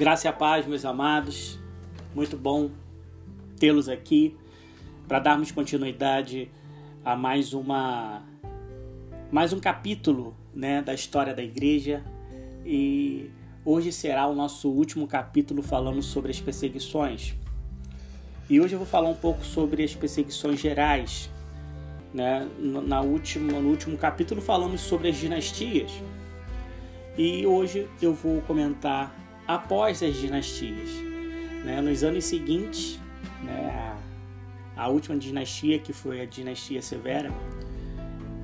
Graça e a paz, meus amados. Muito bom tê-los aqui para darmos continuidade a mais uma mais um capítulo, né, da história da igreja e hoje será o nosso último capítulo falando sobre as perseguições. E hoje eu vou falar um pouco sobre as perseguições gerais. Né? Na última, no último capítulo falamos sobre as dinastias. E hoje eu vou comentar após as dinastias. Né? Nos anos seguintes, né, a, última dinastia, que foi a dinastia Severa,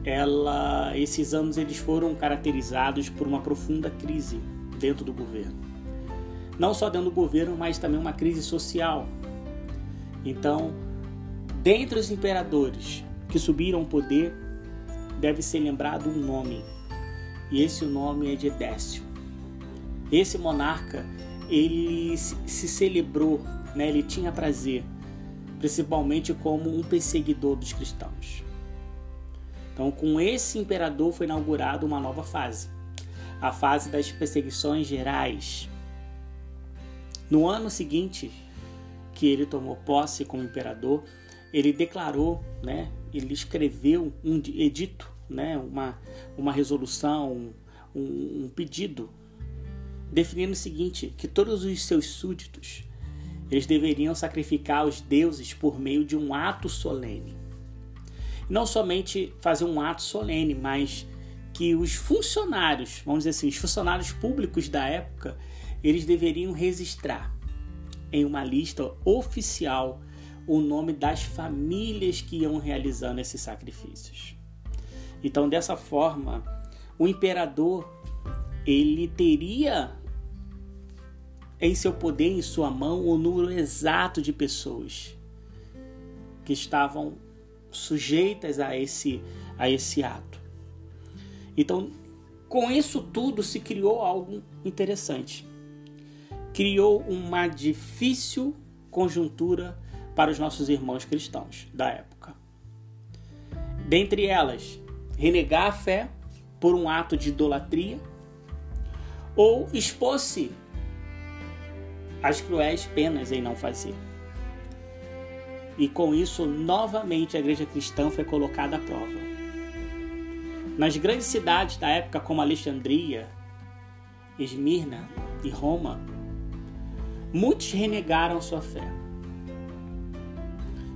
ela, esses anos eles foram caracterizados por uma profunda crise dentro do governo. Não só dentro do governo, mas também uma crise social. Então, dentre os imperadores que subiram ao poder, deve ser lembrado um nome. E esse nome é de Edécio. Esse monarca, ele se celebrou, né? ele tinha prazer, principalmente como um perseguidor dos cristãos. Então, com esse imperador foi inaugurada uma nova fase, a fase das perseguições gerais. No ano seguinte, que ele tomou posse como imperador, ele declarou, né, ele escreveu um edito, né, uma, uma resolução, um, um pedido, definindo o seguinte, que todos os seus súditos, eles deveriam sacrificar os deuses por meio de um ato solene não somente fazer um ato solene, mas que os funcionários, vamos dizer assim, os funcionários públicos da época, eles deveriam registrar em uma lista oficial o nome das famílias que iam realizando esses sacrifícios. Então, dessa forma, o imperador ele teria em seu poder, em sua mão, o número exato de pessoas que estavam sujeitas a esse, a esse ato. Então, com isso tudo se criou algo interessante. Criou uma difícil conjuntura para os nossos irmãos cristãos da época. Dentre elas, renegar a fé por um ato de idolatria ou expor-se às cruéis penas em não fazer. E com isso, novamente, a igreja cristã foi colocada à prova. Nas grandes cidades da época, como Alexandria, Esmirna e Roma, muitos renegaram sua fé.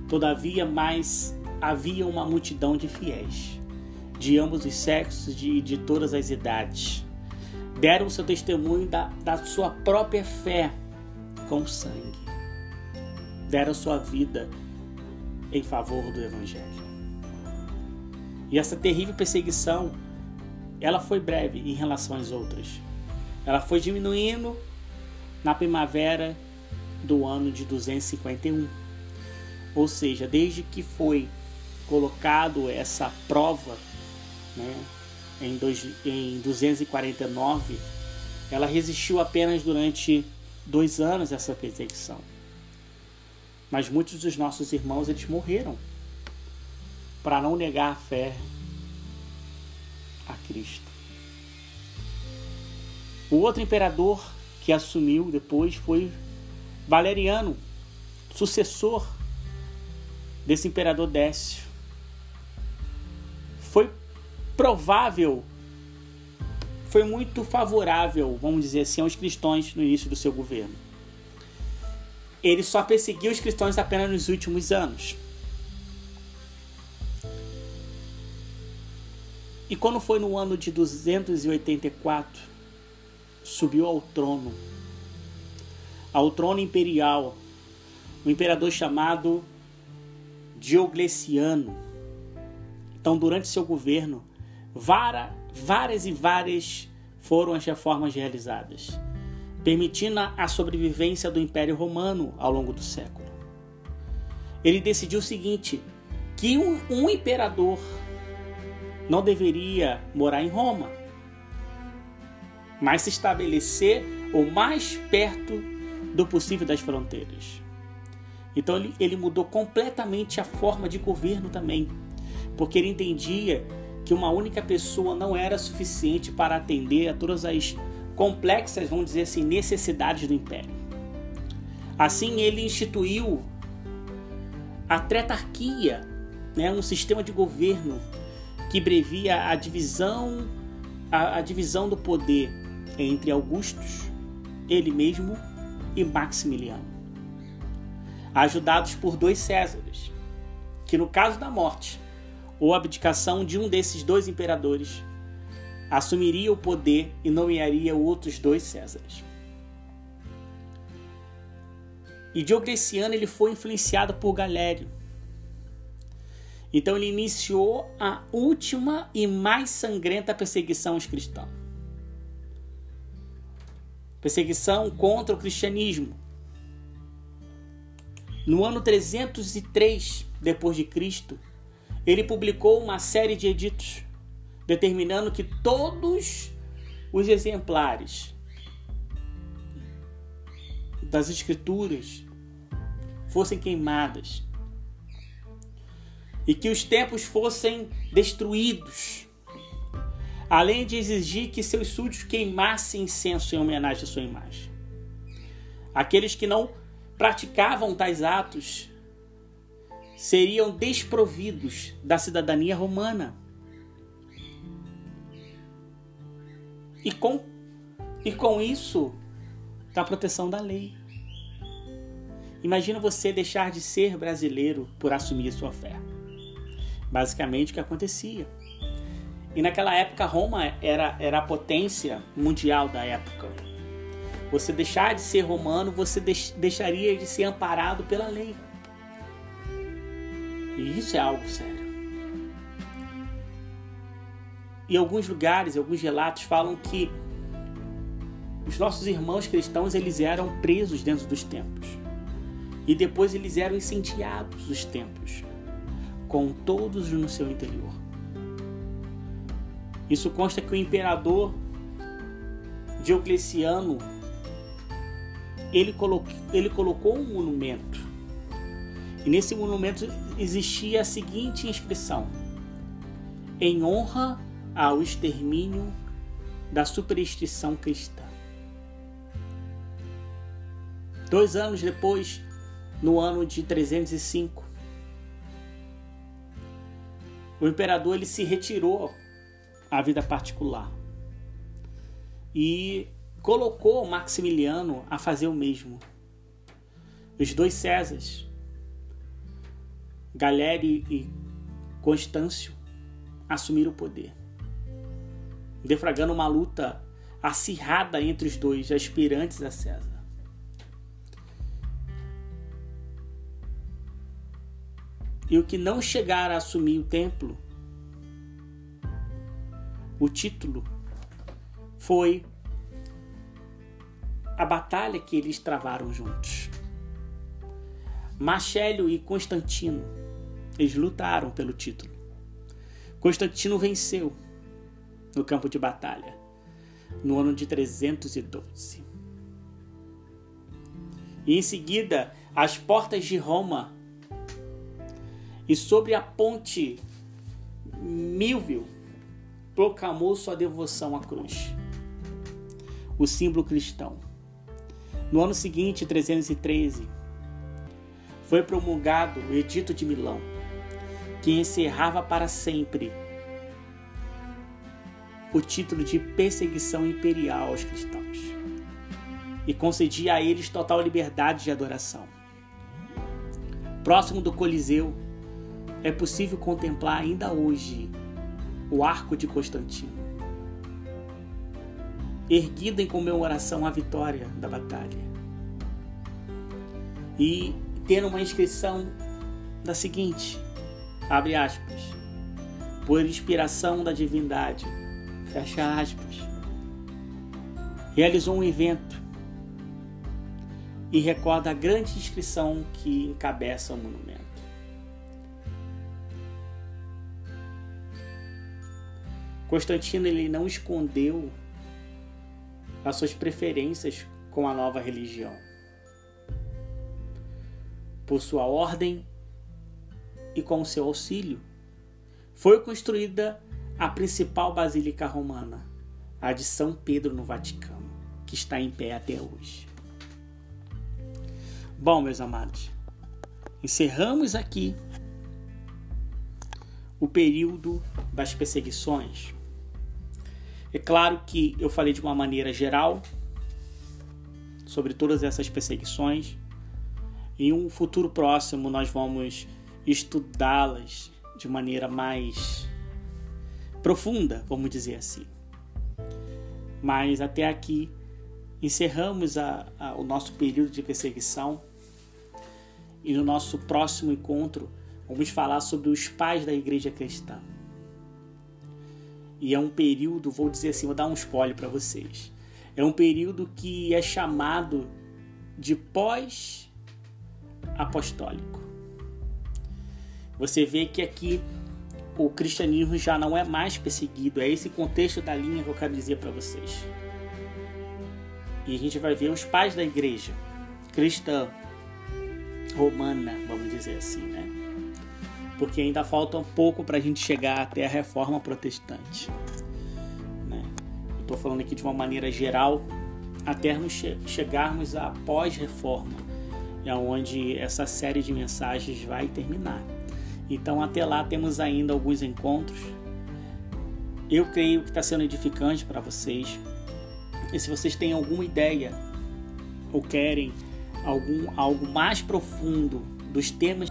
Todavia, mais havia uma multidão de fiéis, de ambos os sexos e de, de todas as idades. Deram seu testemunho da, da sua própria fé com sangue. Deram sua vida em favor do Evangelho. E essa terrível perseguição, ela foi breve em relação às outras. Ela foi diminuindo na primavera do ano de 251. Ou seja, desde que foi colocado essa prova né, em, dois, em 249, ela resistiu apenas durante dois anos essa perseguição. Mas muitos dos nossos irmãos eles morreram para não negar a fé a Cristo. O outro imperador que assumiu depois foi Valeriano, sucessor desse imperador Décio. Foi provável, foi muito favorável, vamos dizer assim, aos cristãos no início do seu governo ele só perseguiu os cristãos apenas nos últimos anos. E quando foi no ano de 284, subiu ao trono, ao trono imperial, um imperador chamado Diocleciano. Então, durante seu governo, várias e várias foram as reformas realizadas permitindo a sobrevivência do Império Romano ao longo do século. Ele decidiu o seguinte: que um, um imperador não deveria morar em Roma, mas se estabelecer o mais perto do possível das fronteiras. Então ele, ele mudou completamente a forma de governo também, porque ele entendia que uma única pessoa não era suficiente para atender a todas as complexas, vamos dizer assim, necessidades do império. Assim, ele instituiu a tretarquia, né, um sistema de governo que brevia a divisão, a, a divisão do poder entre Augustus, ele mesmo, e Maximiliano, ajudados por dois Césares, que no caso da morte ou abdicação de um desses dois imperadores, assumiria o poder e nomearia outros dois Césares. E Diocleciano ele foi influenciado por Galério. Então ele iniciou a última e mais sangrenta perseguição aos cristãos. Perseguição contra o cristianismo. No ano 303 depois de Cristo, ele publicou uma série de editos determinando que todos os exemplares das escrituras fossem queimadas e que os templos fossem destruídos, além de exigir que seus súditos queimassem incenso em homenagem à sua imagem. Aqueles que não praticavam tais atos seriam desprovidos da cidadania romana. E com, e com isso, da proteção da lei. Imagina você deixar de ser brasileiro por assumir a sua fé. Basicamente o que acontecia. E naquela época Roma era, era a potência mundial da época. Você deixar de ser romano, você deix, deixaria de ser amparado pela lei. E isso é algo sério. Em alguns lugares, alguns relatos falam que os nossos irmãos cristãos eles eram presos dentro dos templos. E depois eles eram incendiados os templos, com todos no seu interior. Isso consta que o imperador Diocleciano ele colocou, ele colocou um monumento. E nesse monumento existia a seguinte inscrição: Em honra ao extermínio da superstição cristã. Dois anos depois, no ano de 305, o imperador ele se retirou à vida particular e colocou Maximiliano a fazer o mesmo. Os dois Césares, Galério e Constâncio, assumiram o poder, defragando uma luta acirrada entre os dois aspirantes a César. E o que não chegar a assumir o templo, o título, foi a batalha que eles travaram juntos. Marcelo e Constantino, eles lutaram pelo título. Constantino venceu no campo de batalha no ano de 312. E em seguida, as portas de Roma e sobre a ponte Milvio proclamou sua devoção à cruz, o símbolo cristão. No ano seguinte, 313, foi promulgado o Edito de Milão, que encerrava para sempre o título de perseguição imperial aos cristãos e concedia a eles total liberdade de adoração. Próximo do Coliseu, é possível contemplar ainda hoje o Arco de Constantino erguido em comemoração à vitória da batalha. E tendo uma inscrição da seguinte, abre aspas, por inspiração da divindade, fecha aspas, realizou um evento e recorda a grande inscrição que encabeça o monumento. Constantino ele não escondeu as suas preferências com a nova religião. Por sua ordem e com seu auxílio, foi construída a principal basílica romana, a de São Pedro no Vaticano. que está em pé até hoje. Bom, meus amados, encerramos aqui o período das perseguições. É claro que eu falei de uma maneira geral sobre todas essas perseguições. Em um futuro próximo, nós vamos estudá-las de maneira mais profunda, vamos dizer assim. Mas até aqui encerramos a, a, o nosso período de perseguição e no nosso próximo encontro vamos falar sobre os pais da igreja cristã. E é um período, vou dizer assim, vou dar um spoiler para vocês. É um período que é chamado de pós-apostólico. Você vê que aqui o cristianismo já não é mais perseguido. É esse contexto da linha que eu quero dizer para vocês. E a gente vai ver os pais da igreja cristã romana, vamos dizer assim, né? Porque ainda falta um pouco para a gente chegar até a reforma protestante. Né? Estou falando aqui de uma maneira geral, até chegarmos à pós-reforma, é onde essa série de mensagens vai terminar. Então, até lá, temos ainda alguns encontros. Eu creio que está sendo edificante para vocês. E se vocês têm alguma ideia ou querem algum algo mais profundo dos temas